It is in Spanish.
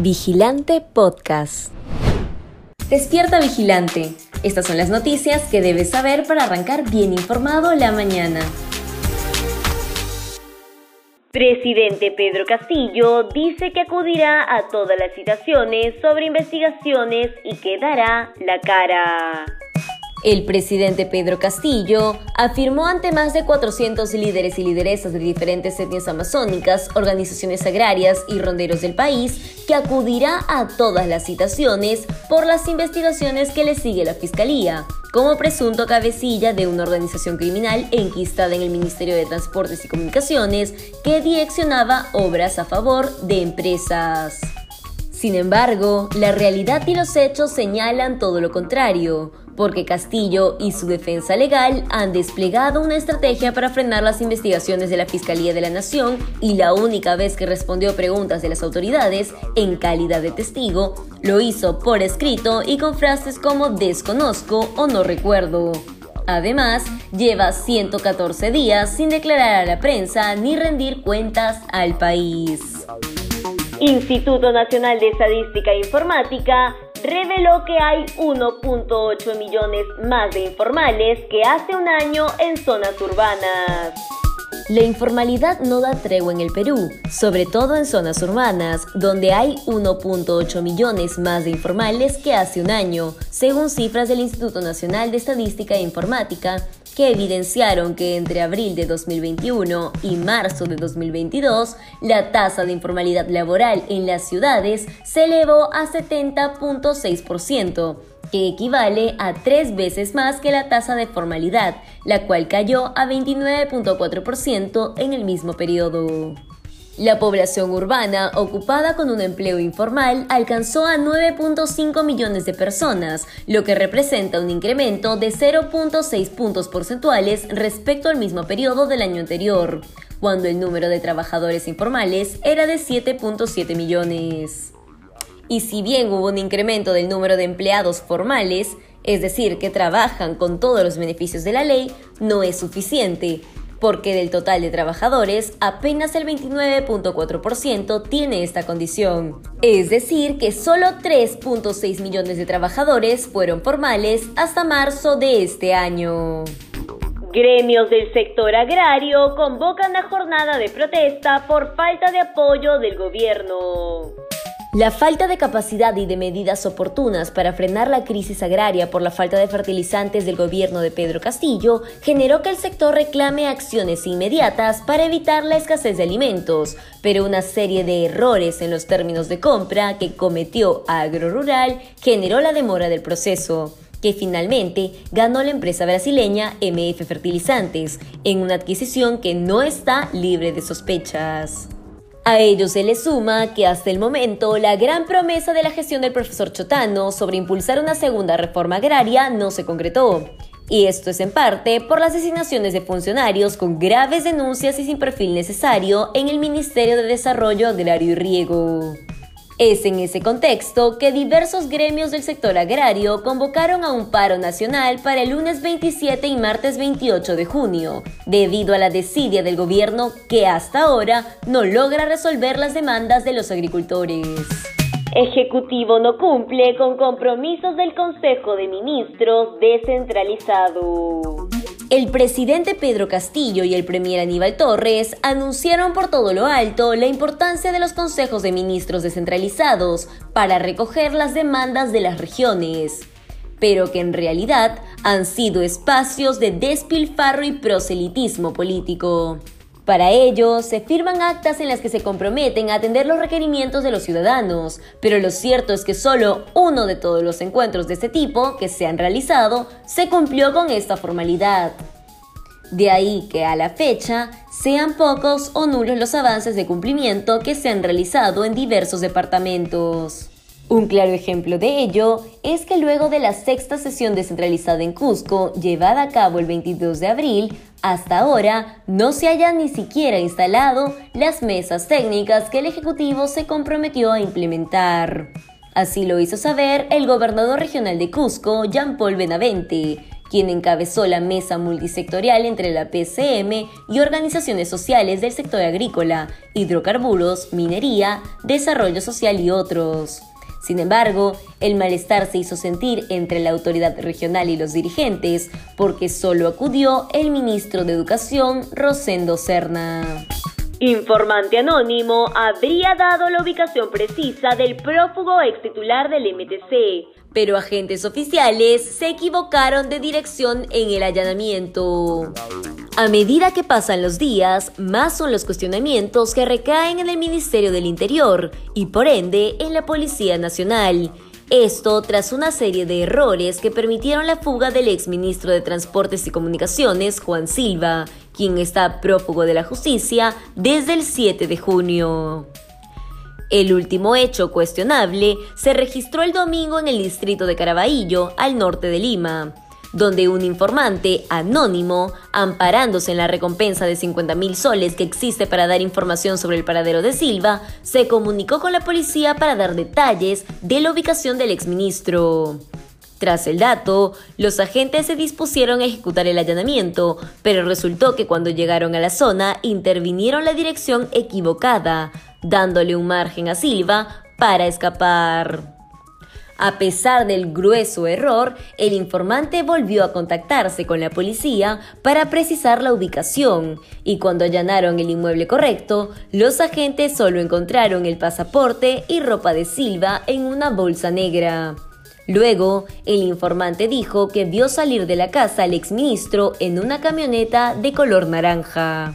Vigilante Podcast. Despierta Vigilante. Estas son las noticias que debes saber para arrancar bien informado la mañana. Presidente Pedro Castillo dice que acudirá a todas las citaciones sobre investigaciones y que dará la cara. El presidente Pedro Castillo afirmó ante más de 400 líderes y lideresas de diferentes etnias amazónicas, organizaciones agrarias y ronderos del país que acudirá a todas las citaciones por las investigaciones que le sigue la Fiscalía, como presunto cabecilla de una organización criminal enquistada en el Ministerio de Transportes y Comunicaciones que direccionaba obras a favor de empresas. Sin embargo, la realidad y los hechos señalan todo lo contrario porque Castillo y su defensa legal han desplegado una estrategia para frenar las investigaciones de la Fiscalía de la Nación y la única vez que respondió preguntas de las autoridades en calidad de testigo, lo hizo por escrito y con frases como desconozco o no recuerdo. Además, lleva 114 días sin declarar a la prensa ni rendir cuentas al país. Instituto Nacional de Estadística e Informática reveló que hay 1.8 millones más de informales que hace un año en zonas urbanas. La informalidad no da tregua en el Perú, sobre todo en zonas urbanas, donde hay 1.8 millones más de informales que hace un año, según cifras del Instituto Nacional de Estadística e Informática, que evidenciaron que entre abril de 2021 y marzo de 2022, la tasa de informalidad laboral en las ciudades se elevó a 70.6%, que equivale a tres veces más que la tasa de formalidad, la cual cayó a 29.4% en el mismo periodo. La población urbana ocupada con un empleo informal alcanzó a 9.5 millones de personas, lo que representa un incremento de 0.6 puntos porcentuales respecto al mismo periodo del año anterior, cuando el número de trabajadores informales era de 7.7 millones. Y si bien hubo un incremento del número de empleados formales, es decir, que trabajan con todos los beneficios de la ley, no es suficiente, porque del total de trabajadores, apenas el 29.4% tiene esta condición. Es decir, que solo 3.6 millones de trabajadores fueron formales hasta marzo de este año. Gremios del sector agrario convocan a jornada de protesta por falta de apoyo del gobierno. La falta de capacidad y de medidas oportunas para frenar la crisis agraria por la falta de fertilizantes del gobierno de Pedro Castillo generó que el sector reclame acciones inmediatas para evitar la escasez de alimentos, pero una serie de errores en los términos de compra que cometió Agrorural generó la demora del proceso que finalmente ganó la empresa brasileña MF Fertilizantes en una adquisición que no está libre de sospechas. A ello se le suma que hasta el momento la gran promesa de la gestión del profesor Chotano sobre impulsar una segunda reforma agraria no se concretó. Y esto es en parte por las designaciones de funcionarios con graves denuncias y sin perfil necesario en el Ministerio de Desarrollo Agrario y Riego. Es en ese contexto que diversos gremios del sector agrario convocaron a un paro nacional para el lunes 27 y martes 28 de junio, debido a la desidia del gobierno que hasta ahora no logra resolver las demandas de los agricultores. Ejecutivo no cumple con compromisos del Consejo de Ministros descentralizado. El presidente Pedro Castillo y el premier Aníbal Torres anunciaron por todo lo alto la importancia de los consejos de ministros descentralizados para recoger las demandas de las regiones, pero que en realidad han sido espacios de despilfarro y proselitismo político. Para ello, se firman actas en las que se comprometen a atender los requerimientos de los ciudadanos, pero lo cierto es que solo uno de todos los encuentros de este tipo que se han realizado se cumplió con esta formalidad. De ahí que a la fecha sean pocos o nulos los avances de cumplimiento que se han realizado en diversos departamentos. Un claro ejemplo de ello es que luego de la sexta sesión descentralizada en Cusco, llevada a cabo el 22 de abril, hasta ahora no se hayan ni siquiera instalado las mesas técnicas que el Ejecutivo se comprometió a implementar. Así lo hizo saber el gobernador regional de Cusco, Jean-Paul Benavente, quien encabezó la mesa multisectorial entre la PCM y organizaciones sociales del sector agrícola, hidrocarburos, minería, desarrollo social y otros. Sin embargo, el malestar se hizo sentir entre la autoridad regional y los dirigentes porque solo acudió el ministro de Educación, Rosendo Serna. Informante anónimo habría dado la ubicación precisa del prófugo ex titular del MTC. Pero agentes oficiales se equivocaron de dirección en el allanamiento. A medida que pasan los días, más son los cuestionamientos que recaen en el Ministerio del Interior y por ende en la Policía Nacional. Esto tras una serie de errores que permitieron la fuga del exministro de Transportes y Comunicaciones, Juan Silva, quien está prófugo de la justicia desde el 7 de junio. El último hecho cuestionable se registró el domingo en el distrito de Caraballo, al norte de Lima donde un informante anónimo, amparándose en la recompensa de 50 mil soles que existe para dar información sobre el paradero de Silva, se comunicó con la policía para dar detalles de la ubicación del exministro. Tras el dato, los agentes se dispusieron a ejecutar el allanamiento, pero resultó que cuando llegaron a la zona intervinieron la dirección equivocada, dándole un margen a Silva para escapar. A pesar del grueso error, el informante volvió a contactarse con la policía para precisar la ubicación y cuando allanaron el inmueble correcto, los agentes solo encontraron el pasaporte y ropa de Silva en una bolsa negra. Luego, el informante dijo que vio salir de la casa al exministro en una camioneta de color naranja.